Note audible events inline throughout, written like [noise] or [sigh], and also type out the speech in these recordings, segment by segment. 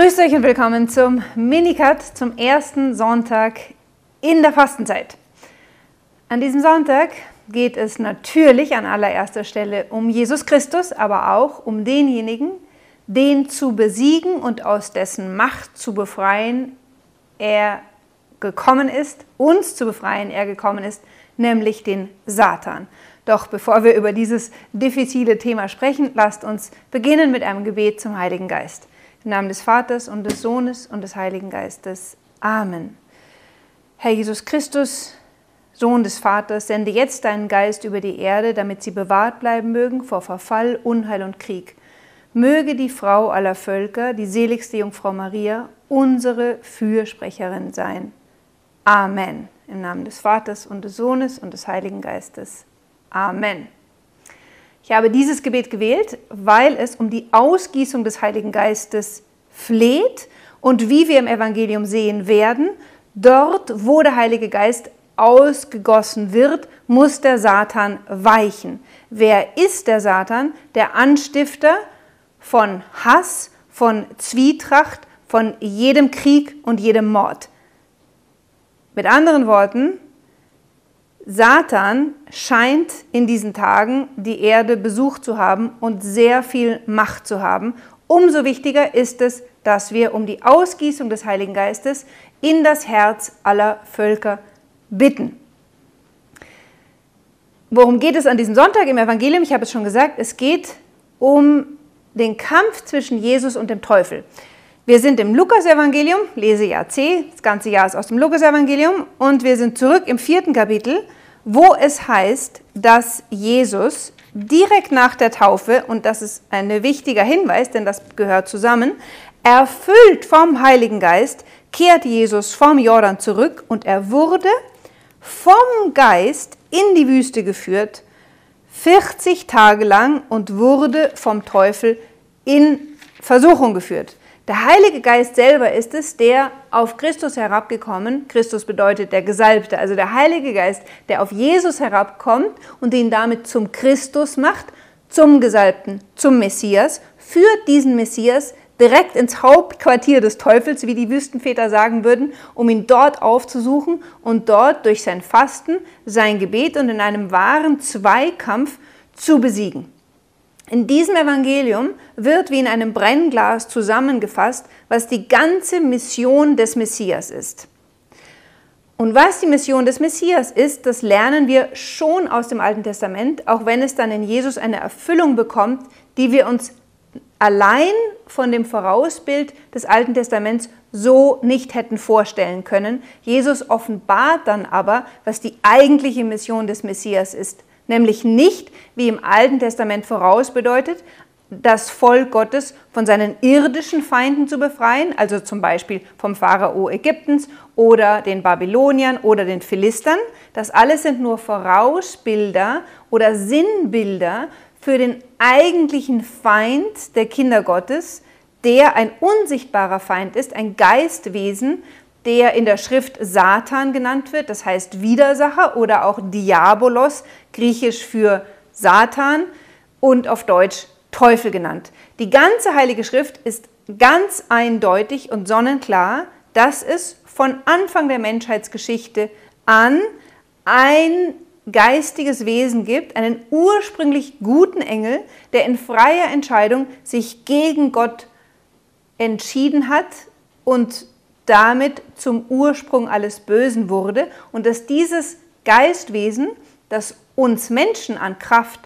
Grüßt euch und willkommen zum Minicut, zum ersten Sonntag in der Fastenzeit. An diesem Sonntag geht es natürlich an allererster Stelle um Jesus Christus, aber auch um denjenigen, den zu besiegen und aus dessen Macht zu befreien er gekommen ist, uns zu befreien er gekommen ist, nämlich den Satan. Doch bevor wir über dieses diffizile Thema sprechen, lasst uns beginnen mit einem Gebet zum Heiligen Geist. Im Namen des Vaters und des Sohnes und des Heiligen Geistes. Amen. Herr Jesus Christus, Sohn des Vaters, sende jetzt deinen Geist über die Erde, damit sie bewahrt bleiben mögen vor Verfall, Unheil und Krieg. Möge die Frau aller Völker, die seligste Jungfrau Maria, unsere Fürsprecherin sein. Amen. Im Namen des Vaters und des Sohnes und des Heiligen Geistes. Amen. Ich habe dieses Gebet gewählt, weil es um die Ausgießung des Heiligen Geistes fleht und wie wir im Evangelium sehen werden, dort, wo der Heilige Geist ausgegossen wird, muss der Satan weichen. Wer ist der Satan? Der Anstifter von Hass, von Zwietracht, von jedem Krieg und jedem Mord. Mit anderen Worten, Satan scheint in diesen Tagen die Erde besucht zu haben und sehr viel Macht zu haben. Umso wichtiger ist es, dass wir um die Ausgießung des Heiligen Geistes in das Herz aller Völker bitten. Worum geht es an diesem Sonntag im Evangelium? Ich habe es schon gesagt, es geht um den Kampf zwischen Jesus und dem Teufel. Wir sind im Lukas-Evangelium, Lesejahr C, das ganze Jahr ist aus dem Lukas-Evangelium, und wir sind zurück im vierten Kapitel, wo es heißt, dass Jesus direkt nach der Taufe, und das ist ein wichtiger Hinweis, denn das gehört zusammen, erfüllt vom Heiligen Geist, kehrt Jesus vom Jordan zurück und er wurde vom Geist in die Wüste geführt, 40 Tage lang und wurde vom Teufel in Versuchung geführt. Der Heilige Geist selber ist es, der auf Christus herabgekommen, Christus bedeutet der Gesalbte, also der Heilige Geist, der auf Jesus herabkommt und ihn damit zum Christus macht, zum Gesalbten, zum Messias, führt diesen Messias direkt ins Hauptquartier des Teufels, wie die Wüstenväter sagen würden, um ihn dort aufzusuchen und dort durch sein Fasten, sein Gebet und in einem wahren Zweikampf zu besiegen. In diesem Evangelium wird wie in einem Brennglas zusammengefasst, was die ganze Mission des Messias ist. Und was die Mission des Messias ist, das lernen wir schon aus dem Alten Testament, auch wenn es dann in Jesus eine Erfüllung bekommt, die wir uns allein von dem Vorausbild des Alten Testaments so nicht hätten vorstellen können. Jesus offenbart dann aber, was die eigentliche Mission des Messias ist nämlich nicht, wie im Alten Testament vorausbedeutet, das Volk Gottes von seinen irdischen Feinden zu befreien, also zum Beispiel vom Pharao Ägyptens oder den Babyloniern oder den Philistern. Das alles sind nur Vorausbilder oder Sinnbilder für den eigentlichen Feind der Kinder Gottes, der ein unsichtbarer Feind ist, ein Geistwesen, der in der Schrift Satan genannt wird, das heißt Widersacher oder auch Diabolos, griechisch für Satan und auf Deutsch Teufel genannt. Die ganze Heilige Schrift ist ganz eindeutig und sonnenklar, dass es von Anfang der Menschheitsgeschichte an ein geistiges Wesen gibt, einen ursprünglich guten Engel, der in freier Entscheidung sich gegen Gott entschieden hat und damit zum Ursprung alles Bösen wurde und dass dieses Geistwesen, das uns Menschen an Kraft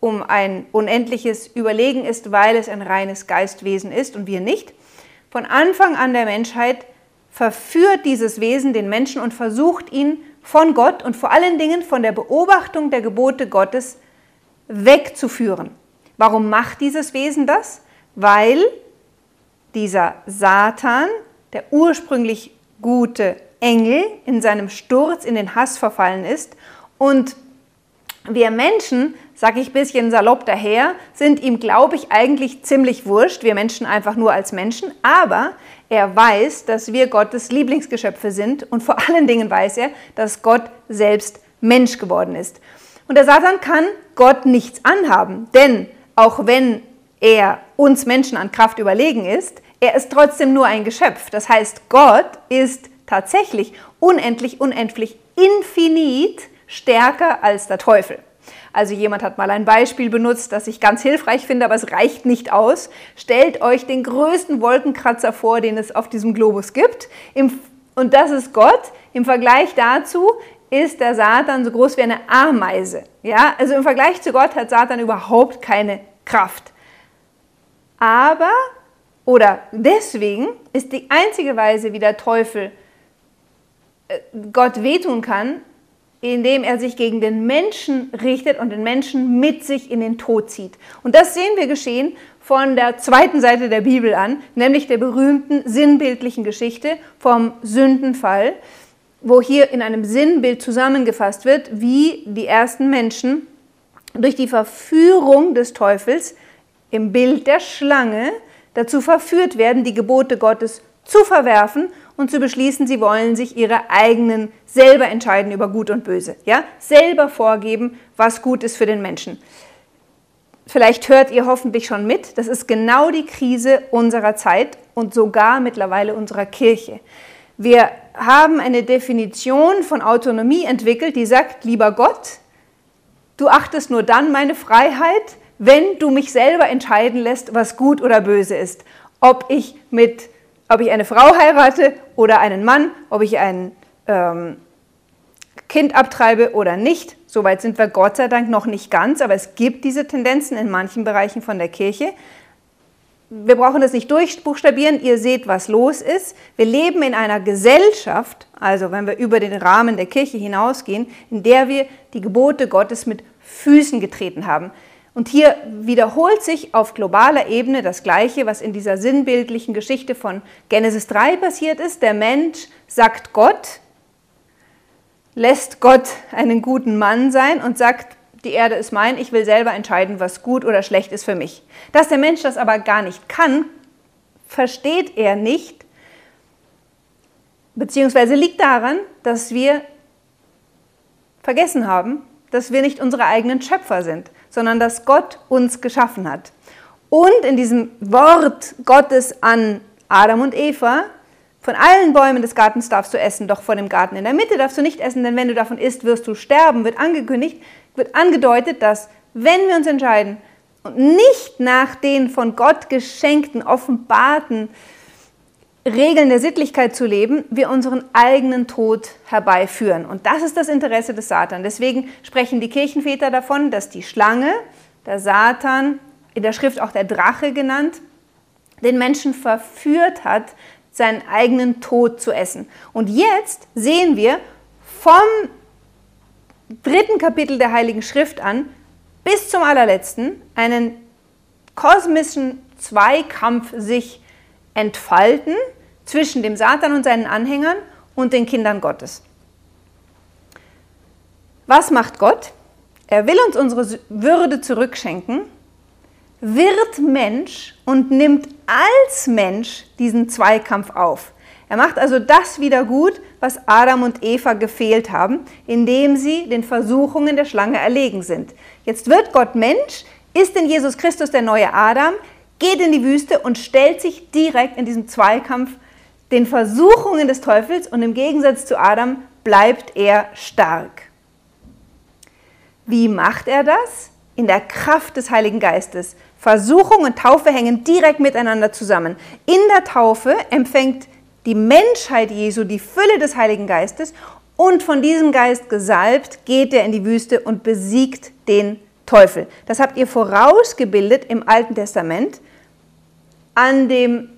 um ein unendliches Überlegen ist, weil es ein reines Geistwesen ist und wir nicht, von Anfang an der Menschheit verführt dieses Wesen den Menschen und versucht ihn von Gott und vor allen Dingen von der Beobachtung der Gebote Gottes wegzuführen. Warum macht dieses Wesen das? Weil dieser Satan der ursprünglich gute Engel in seinem Sturz in den Hass verfallen ist und wir Menschen, sage ich ein bisschen salopp daher, sind ihm, glaube ich, eigentlich ziemlich wurscht. Wir Menschen einfach nur als Menschen. Aber er weiß, dass wir Gottes Lieblingsgeschöpfe sind. Und vor allen Dingen weiß er, dass Gott selbst Mensch geworden ist. Und der Satan kann Gott nichts anhaben. Denn auch wenn er uns Menschen an Kraft überlegen ist, er ist trotzdem nur ein Geschöpf. Das heißt, Gott ist tatsächlich unendlich, unendlich, infinit stärker als der Teufel. Also jemand hat mal ein Beispiel benutzt, das ich ganz hilfreich finde, aber es reicht nicht aus. Stellt euch den größten Wolkenkratzer vor, den es auf diesem Globus gibt. Und das ist Gott. Im Vergleich dazu ist der Satan so groß wie eine Ameise. Ja, also im Vergleich zu Gott hat Satan überhaupt keine Kraft. Aber oder deswegen ist die einzige Weise, wie der Teufel äh, Gott wehtun kann, indem er sich gegen den Menschen richtet und den Menschen mit sich in den Tod zieht. Und das sehen wir geschehen von der zweiten Seite der Bibel an, nämlich der berühmten sinnbildlichen Geschichte vom Sündenfall, wo hier in einem Sinnbild zusammengefasst wird, wie die ersten Menschen durch die Verführung des Teufels im Bild der Schlange dazu verführt werden, die Gebote Gottes zu verwerfen und zu beschließen, sie wollen sich ihre eigenen selber entscheiden über Gut und Böse. Ja? Selber vorgeben, was gut ist für den Menschen. Vielleicht hört ihr hoffentlich schon mit, das ist genau die Krise unserer Zeit und sogar mittlerweile unserer Kirche. Wir haben eine Definition von Autonomie entwickelt, die sagt, lieber Gott, du achtest nur dann meine Freiheit, wenn du mich selber entscheiden lässt, was gut oder böse ist. Ob ich mit ob ich eine Frau heirate oder einen Mann, ob ich ein ähm, Kind abtreibe oder nicht. Soweit sind wir Gott sei Dank noch nicht ganz, aber es gibt diese Tendenzen in manchen Bereichen von der Kirche. Wir brauchen das nicht durchbuchstabieren, ihr seht, was los ist. Wir leben in einer Gesellschaft, also wenn wir über den Rahmen der Kirche hinausgehen, in der wir die Gebote Gottes mit Füßen getreten haben. Und hier wiederholt sich auf globaler Ebene das Gleiche, was in dieser sinnbildlichen Geschichte von Genesis 3 passiert ist. Der Mensch sagt Gott, lässt Gott einen guten Mann sein und sagt, die Erde ist mein, ich will selber entscheiden, was gut oder schlecht ist für mich. Dass der Mensch das aber gar nicht kann, versteht er nicht, beziehungsweise liegt daran, dass wir vergessen haben, dass wir nicht unsere eigenen Schöpfer sind sondern dass Gott uns geschaffen hat. Und in diesem Wort Gottes an Adam und Eva, von allen Bäumen des Gartens darfst du essen, doch von dem Garten in der Mitte darfst du nicht essen, denn wenn du davon isst, wirst du sterben, wird angekündigt, wird angedeutet, dass wenn wir uns entscheiden und nicht nach den von Gott geschenkten, offenbarten Regeln der Sittlichkeit zu leben, wir unseren eigenen Tod herbeiführen. Und das ist das Interesse des Satan. Deswegen sprechen die Kirchenväter davon, dass die Schlange, der Satan, in der Schrift auch der Drache genannt, den Menschen verführt hat, seinen eigenen Tod zu essen. Und jetzt sehen wir vom dritten Kapitel der Heiligen Schrift an bis zum allerletzten einen kosmischen Zweikampf sich entfalten zwischen dem Satan und seinen Anhängern und den Kindern Gottes. Was macht Gott? Er will uns unsere Würde zurückschenken, wird Mensch und nimmt als Mensch diesen Zweikampf auf. Er macht also das wieder gut, was Adam und Eva gefehlt haben, indem sie den Versuchungen der Schlange erlegen sind. Jetzt wird Gott Mensch, ist in Jesus Christus der neue Adam, geht in die Wüste und stellt sich direkt in diesem Zweikampf den Versuchungen des Teufels und im Gegensatz zu Adam bleibt er stark. Wie macht er das? In der Kraft des Heiligen Geistes. Versuchung und Taufe hängen direkt miteinander zusammen. In der Taufe empfängt die Menschheit Jesu die Fülle des Heiligen Geistes und von diesem Geist gesalbt geht er in die Wüste und besiegt den Teufel. Das habt ihr vorausgebildet im Alten Testament an dem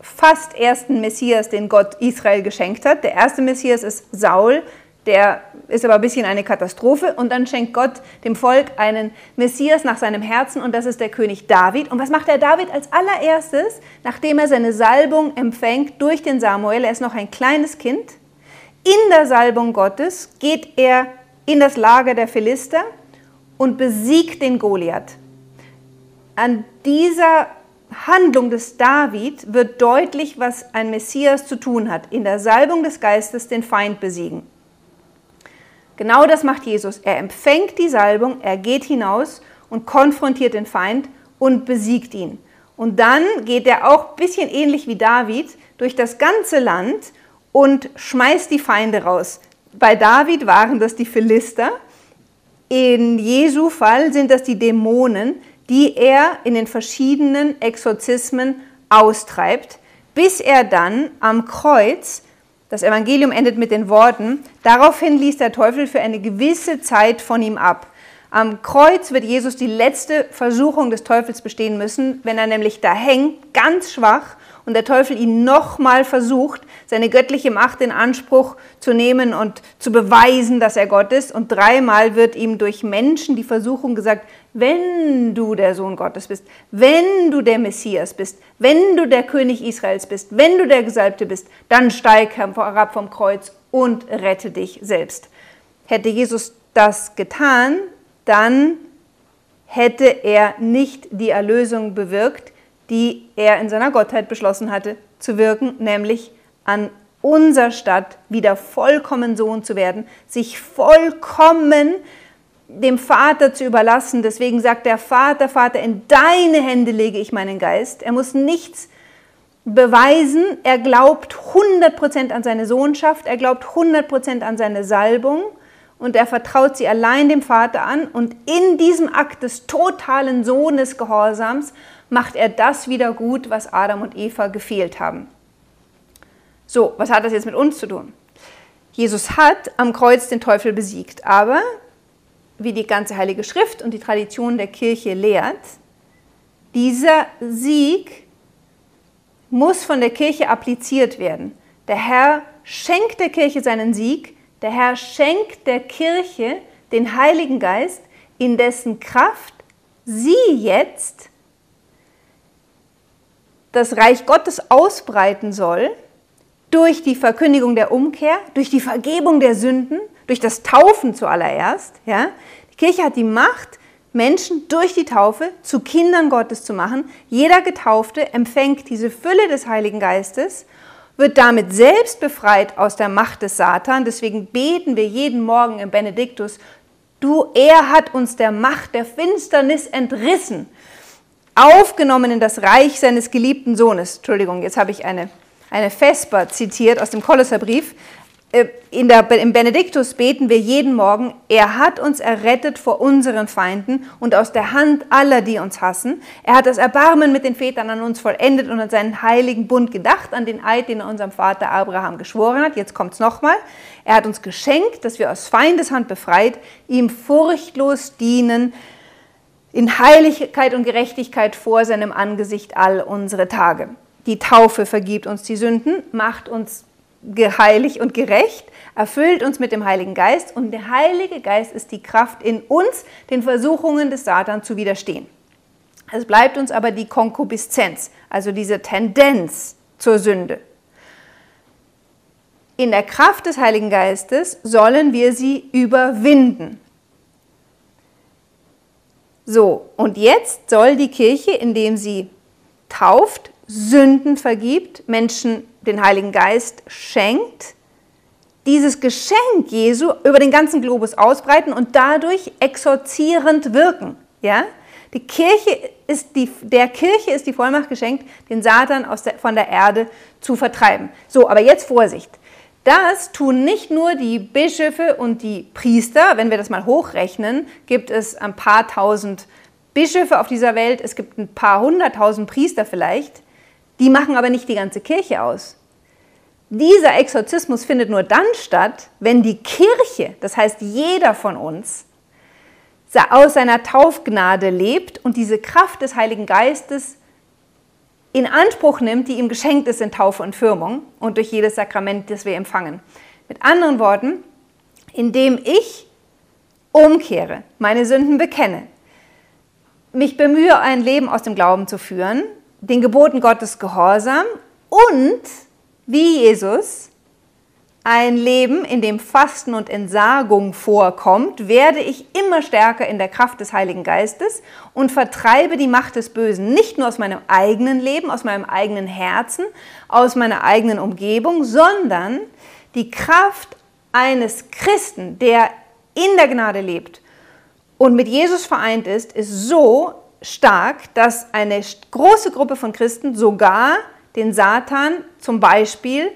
fast ersten Messias, den Gott Israel geschenkt hat. Der erste Messias ist Saul, der ist aber ein bisschen eine Katastrophe. Und dann schenkt Gott dem Volk einen Messias nach seinem Herzen und das ist der König David. Und was macht der David als allererstes, nachdem er seine Salbung empfängt durch den Samuel? Er ist noch ein kleines Kind. In der Salbung Gottes geht er in das Lager der Philister und besiegt den Goliath. An dieser Handlung des David wird deutlich, was ein Messias zu tun hat. In der Salbung des Geistes den Feind besiegen. Genau das macht Jesus. Er empfängt die Salbung, er geht hinaus und konfrontiert den Feind und besiegt ihn. Und dann geht er auch ein bisschen ähnlich wie David durch das ganze Land und schmeißt die Feinde raus. Bei David waren das die Philister. In Jesu Fall sind das die Dämonen, die er in den verschiedenen Exorzismen austreibt, bis er dann am Kreuz, das Evangelium endet mit den Worten, daraufhin ließ der Teufel für eine gewisse Zeit von ihm ab. Am Kreuz wird Jesus die letzte Versuchung des Teufels bestehen müssen, wenn er nämlich da hängt, ganz schwach, und der Teufel ihn nochmal versucht, seine göttliche Macht in Anspruch zu nehmen und zu beweisen, dass er Gott ist. Und dreimal wird ihm durch Menschen die Versuchung gesagt, wenn du der Sohn Gottes bist, wenn du der Messias bist, wenn du der König Israels bist, wenn du der Gesalbte bist, dann steig herab vom Kreuz und rette dich selbst. Hätte Jesus das getan, dann hätte er nicht die Erlösung bewirkt, die er in seiner Gottheit beschlossen hatte zu wirken, nämlich an unserer Stadt wieder vollkommen Sohn zu werden, sich vollkommen dem Vater zu überlassen. Deswegen sagt der Vater, Vater, in deine Hände lege ich meinen Geist. Er muss nichts beweisen. Er glaubt 100% an seine Sohnschaft, er glaubt 100% an seine Salbung und er vertraut sie allein dem Vater an. Und in diesem Akt des totalen Sohnesgehorsams macht er das wieder gut, was Adam und Eva gefehlt haben. So, was hat das jetzt mit uns zu tun? Jesus hat am Kreuz den Teufel besiegt, aber wie die ganze Heilige Schrift und die Tradition der Kirche lehrt, dieser Sieg muss von der Kirche appliziert werden. Der Herr schenkt der Kirche seinen Sieg, der Herr schenkt der Kirche den Heiligen Geist, in dessen Kraft sie jetzt das Reich Gottes ausbreiten soll, durch die Verkündigung der Umkehr, durch die Vergebung der Sünden, durch das Taufen zuallererst. Ja? Die Kirche hat die Macht, Menschen durch die Taufe zu Kindern Gottes zu machen. Jeder Getaufte empfängt diese Fülle des Heiligen Geistes, wird damit selbst befreit aus der Macht des Satan. Deswegen beten wir jeden Morgen im Benediktus, du, er hat uns der Macht der Finsternis entrissen aufgenommen in das Reich seines geliebten Sohnes. Entschuldigung, jetzt habe ich eine, eine Vesper zitiert aus dem Kolosserbrief. Äh, in der, Im Benediktus beten wir jeden Morgen, er hat uns errettet vor unseren Feinden und aus der Hand aller, die uns hassen. Er hat das Erbarmen mit den Vätern an uns vollendet und an seinen heiligen Bund gedacht, an den Eid, den er unserem Vater Abraham geschworen hat. Jetzt kommt es nochmal. Er hat uns geschenkt, dass wir aus Feindeshand befreit, ihm furchtlos dienen, in Heiligkeit und Gerechtigkeit vor seinem Angesicht all unsere Tage. Die Taufe vergibt uns die Sünden, macht uns geheilig und gerecht, erfüllt uns mit dem Heiligen Geist und der Heilige Geist ist die Kraft in uns, den Versuchungen des Satan zu widerstehen. Es bleibt uns aber die Konkupiszenz, also diese Tendenz zur Sünde. In der Kraft des Heiligen Geistes sollen wir sie überwinden. So, und jetzt soll die Kirche, indem sie tauft, Sünden vergibt, Menschen den Heiligen Geist schenkt, dieses Geschenk Jesu über den ganzen Globus ausbreiten und dadurch exorzierend wirken. Ja? Die Kirche ist die, der Kirche ist die Vollmacht geschenkt, den Satan der, von der Erde zu vertreiben. So, aber jetzt Vorsicht. Das tun nicht nur die Bischöfe und die Priester. Wenn wir das mal hochrechnen, gibt es ein paar tausend Bischöfe auf dieser Welt, es gibt ein paar hunderttausend Priester vielleicht. Die machen aber nicht die ganze Kirche aus. Dieser Exorzismus findet nur dann statt, wenn die Kirche, das heißt jeder von uns, aus seiner Taufgnade lebt und diese Kraft des Heiligen Geistes in Anspruch nimmt, die ihm geschenkt ist in Taufe und Firmung und durch jedes Sakrament, das wir empfangen. Mit anderen Worten, indem ich umkehre, meine Sünden bekenne, mich bemühe, ein Leben aus dem Glauben zu führen, den Geboten Gottes gehorsam und wie Jesus ein Leben, in dem Fasten und Entsagung vorkommt, werde ich immer stärker in der Kraft des Heiligen Geistes und vertreibe die Macht des Bösen nicht nur aus meinem eigenen Leben, aus meinem eigenen Herzen, aus meiner eigenen Umgebung, sondern die Kraft eines Christen, der in der Gnade lebt und mit Jesus vereint ist, ist so, stark, dass eine große Gruppe von Christen sogar den Satan zum Beispiel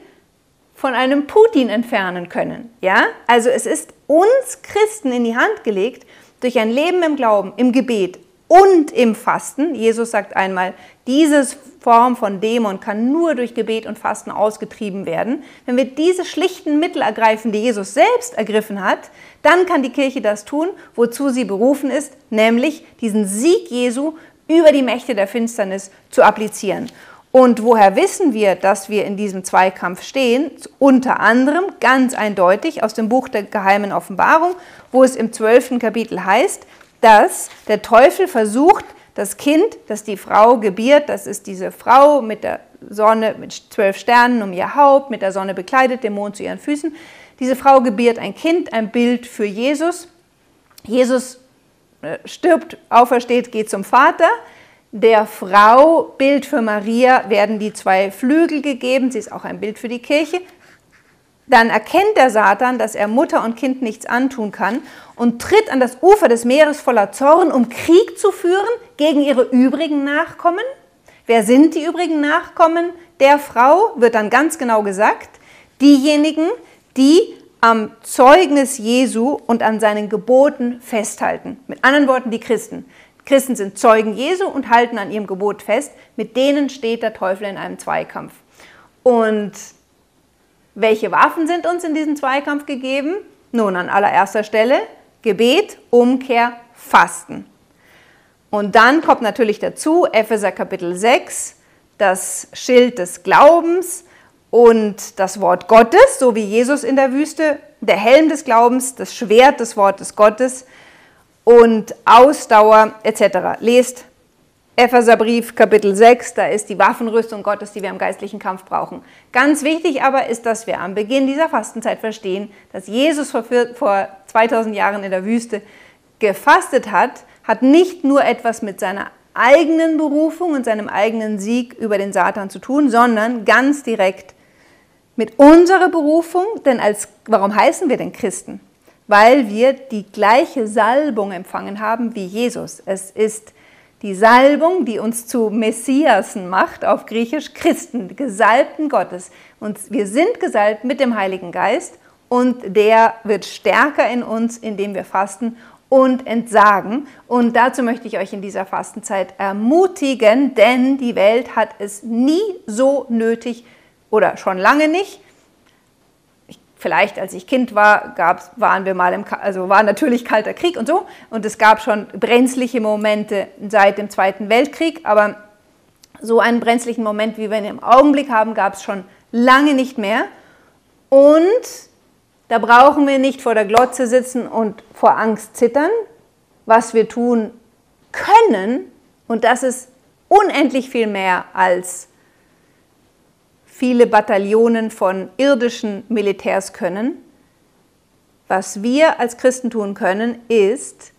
von einem Putin entfernen können. Ja? Also es ist uns Christen in die Hand gelegt, durch ein Leben im Glauben, im Gebet und im Fasten. Jesus sagt einmal, diese Form von Dämon kann nur durch Gebet und Fasten ausgetrieben werden. Wenn wir diese schlichten Mittel ergreifen, die Jesus selbst ergriffen hat, dann kann die Kirche das tun, wozu sie berufen ist, nämlich diesen Sieg Jesu über die Mächte der Finsternis zu applizieren. Und woher wissen wir, dass wir in diesem Zweikampf stehen? Unter anderem ganz eindeutig aus dem Buch der geheimen Offenbarung, wo es im zwölften Kapitel heißt, dass der Teufel versucht, das Kind, das die Frau gebiert, das ist diese Frau mit der Sonne, mit zwölf Sternen um ihr Haupt, mit der Sonne bekleidet, dem Mond zu ihren Füßen. Diese Frau gebiert ein Kind, ein Bild für Jesus. Jesus äh, stirbt, aufersteht, geht zum Vater der Frau, Bild für Maria, werden die zwei Flügel gegeben. Sie ist auch ein Bild für die Kirche. Dann erkennt der Satan, dass er Mutter und Kind nichts antun kann und tritt an das Ufer des Meeres voller Zorn, um Krieg zu führen gegen ihre übrigen Nachkommen. Wer sind die übrigen Nachkommen der Frau? Wird dann ganz genau gesagt. Diejenigen, die am Zeugnis Jesu und an seinen Geboten festhalten. Mit anderen Worten, die Christen. Christen sind Zeugen Jesu und halten an ihrem Gebot fest. Mit denen steht der Teufel in einem Zweikampf. Und welche Waffen sind uns in diesem Zweikampf gegeben? Nun, an allererster Stelle Gebet, Umkehr, Fasten. Und dann kommt natürlich dazu Epheser Kapitel 6, das Schild des Glaubens und das Wort Gottes, so wie Jesus in der Wüste, der Helm des Glaubens, das Schwert des Wortes Gottes und Ausdauer etc. Lest Epheserbrief Kapitel 6, da ist die Waffenrüstung Gottes, die wir im geistlichen Kampf brauchen. Ganz wichtig aber ist, dass wir am Beginn dieser Fastenzeit verstehen, dass Jesus vor, vor 2000 Jahren in der Wüste gefastet hat, hat nicht nur etwas mit seiner eigenen Berufung und seinem eigenen Sieg über den Satan zu tun, sondern ganz direkt mit unserer Berufung, denn als, warum heißen wir denn Christen? Weil wir die gleiche Salbung empfangen haben wie Jesus. Es ist die Salbung, die uns zu Messiasen macht, auf Griechisch Christen, Gesalbten Gottes. Und wir sind gesalbt mit dem Heiligen Geist und der wird stärker in uns, indem wir fasten und entsagen. Und dazu möchte ich euch in dieser Fastenzeit ermutigen, denn die Welt hat es nie so nötig oder schon lange nicht, vielleicht als ich Kind war, gab's, waren wir mal im, also war natürlich kalter Krieg und so. Und es gab schon brenzliche Momente seit dem Zweiten Weltkrieg, aber so einen brenzlichen Moment, wie wir ihn im Augenblick haben, gab es schon lange nicht mehr. Und da brauchen wir nicht vor der Glotze sitzen und vor Angst zittern. Was wir tun können, und das ist unendlich viel mehr als viele Bataillonen von irdischen Militärs können. Was wir als Christen tun können, ist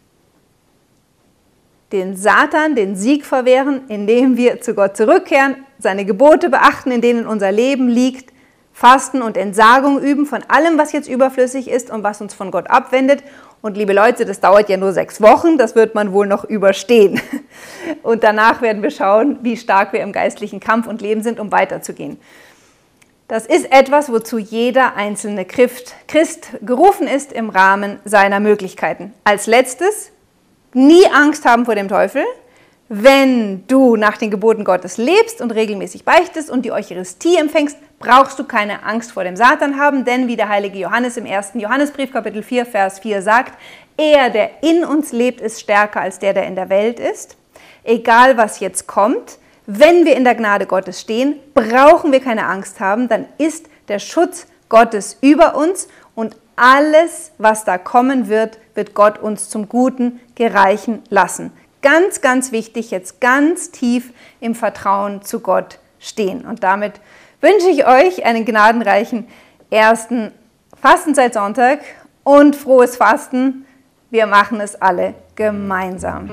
den Satan den Sieg verwehren, indem wir zu Gott zurückkehren, seine Gebote beachten, in denen unser Leben liegt, Fasten und Entsagung üben von allem, was jetzt überflüssig ist und was uns von Gott abwendet. Und liebe Leute, das dauert ja nur sechs Wochen, das wird man wohl noch überstehen. [laughs] Und danach werden wir schauen, wie stark wir im geistlichen Kampf und Leben sind, um weiterzugehen. Das ist etwas, wozu jeder einzelne Christ gerufen ist im Rahmen seiner Möglichkeiten. Als letztes, nie Angst haben vor dem Teufel. Wenn du nach den Geboten Gottes lebst und regelmäßig beichtest und die Eucharistie empfängst, brauchst du keine Angst vor dem Satan haben, denn wie der heilige Johannes im ersten Johannesbrief Kapitel 4 Vers 4 sagt, er, der in uns lebt, ist stärker als der, der in der Welt ist. Egal was jetzt kommt, wenn wir in der Gnade Gottes stehen, brauchen wir keine Angst haben, dann ist der Schutz Gottes über uns und alles, was da kommen wird, wird Gott uns zum Guten gereichen lassen. Ganz, ganz wichtig, jetzt ganz tief im Vertrauen zu Gott stehen. Und damit wünsche ich euch einen gnadenreichen ersten Fastenzeitsonntag und frohes Fasten. Wir machen es alle gemeinsam.